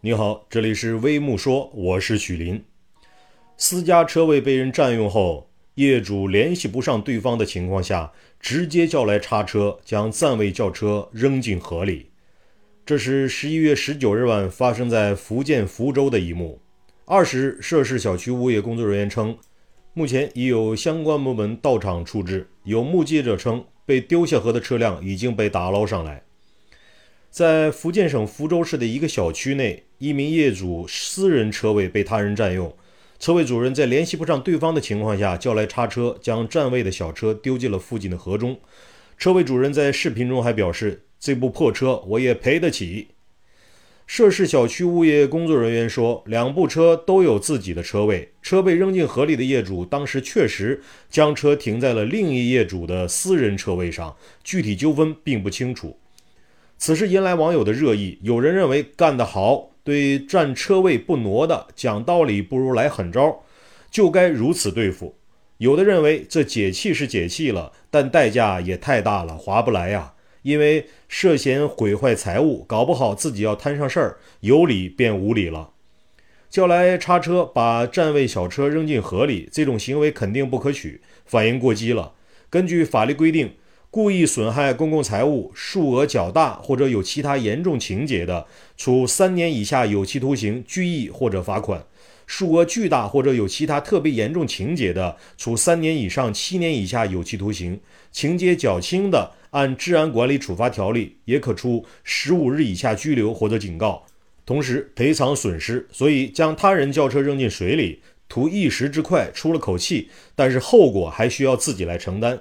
你好，这里是微木说，我是许林。私家车位被人占用后，业主联系不上对方的情况下，直接叫来叉车，将暂位轿车扔进河里。这是十一月十九日晚发生在福建福州的一幕。二十日，涉事小区物业工作人员称，目前已有相关部门到场处置。有目击者称，被丢下河的车辆已经被打捞上来。在福建省福州市的一个小区内，一名业主私人车位被他人占用，车位主人在联系不上对方的情况下，叫来叉车，将占位的小车丢进了附近的河中。车位主人在视频中还表示：“这部破车我也赔得起。”涉事小区物业工作人员说，两部车都有自己的车位，车被扔进河里的业主当时确实将车停在了另一业主的私人车位上，具体纠纷并不清楚。此事引来网友的热议，有人认为干得好，对占车位不挪的讲道理不如来狠招，就该如此对付；有的认为这解气是解气了，但代价也太大了，划不来呀。因为涉嫌毁坏财物，搞不好自己要摊上事儿，有理变无理了。叫来叉车把占位小车扔进河里，这种行为肯定不可取，反应过激了。根据法律规定。故意损害公共财物，数额较大或者有其他严重情节的，处三年以下有期徒刑、拘役或者罚款；数额巨大或者有其他特别严重情节的，处三年以上七年以下有期徒刑；情节较轻的，按治安管理处罚条例，也可处十五日以下拘留或者警告，同时赔偿损失。所以，将他人轿车扔进水里，图一时之快，出了口气，但是后果还需要自己来承担。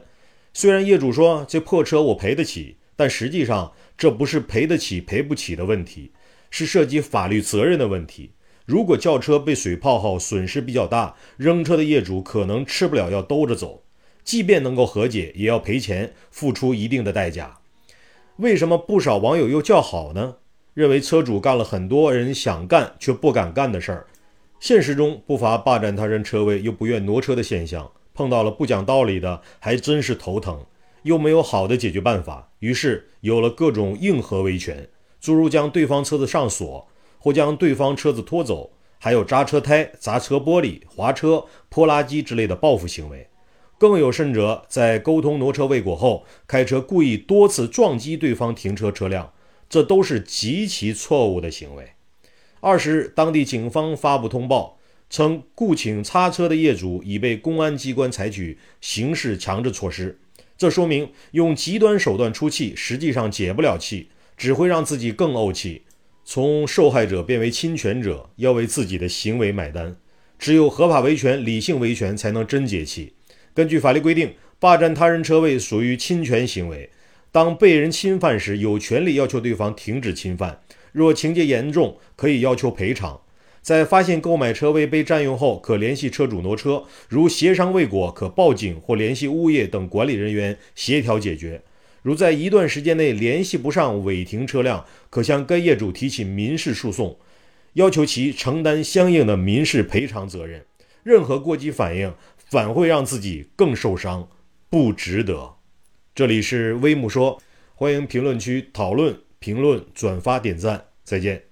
虽然业主说这破车我赔得起，但实际上这不是赔得起赔不起的问题，是涉及法律责任的问题。如果轿车被水泡后损失比较大，扔车的业主可能吃不了要兜着走，即便能够和解，也要赔钱，付出一定的代价。为什么不少网友又叫好呢？认为车主干了很多人想干却不敢干的事儿。现实中不乏霸占他人车位又不愿挪车的现象。碰到了不讲道理的，还真是头疼，又没有好的解决办法，于是有了各种硬核维权，诸如将对方车子上锁，或将对方车子拖走，还有扎车胎、砸车玻璃、划车、泼垃圾之类的报复行为。更有甚者，在沟通挪车未果后，开车故意多次撞击对方停车车辆，这都是极其错误的行为。二十日，当地警方发布通报。称雇请擦车的业主已被公安机关采取刑事强制措施，这说明用极端手段出气，实际上解不了气，只会让自己更怄气，从受害者变为侵权者，要为自己的行为买单。只有合法维权、理性维权，才能真解气。根据法律规定，霸占他人车位属于侵权行为，当被人侵犯时，有权利要求对方停止侵犯，若情节严重，可以要求赔偿。在发现购买车位被占用后，可联系车主挪车；如协商未果，可报警或联系物业等管理人员协调解决。如在一段时间内联系不上违停车辆，可向该业主提起民事诉讼，要求其承担相应的民事赔偿责任。任何过激反应反会让自己更受伤，不值得。这里是微木说，欢迎评论区讨论、评论、转发、点赞，再见。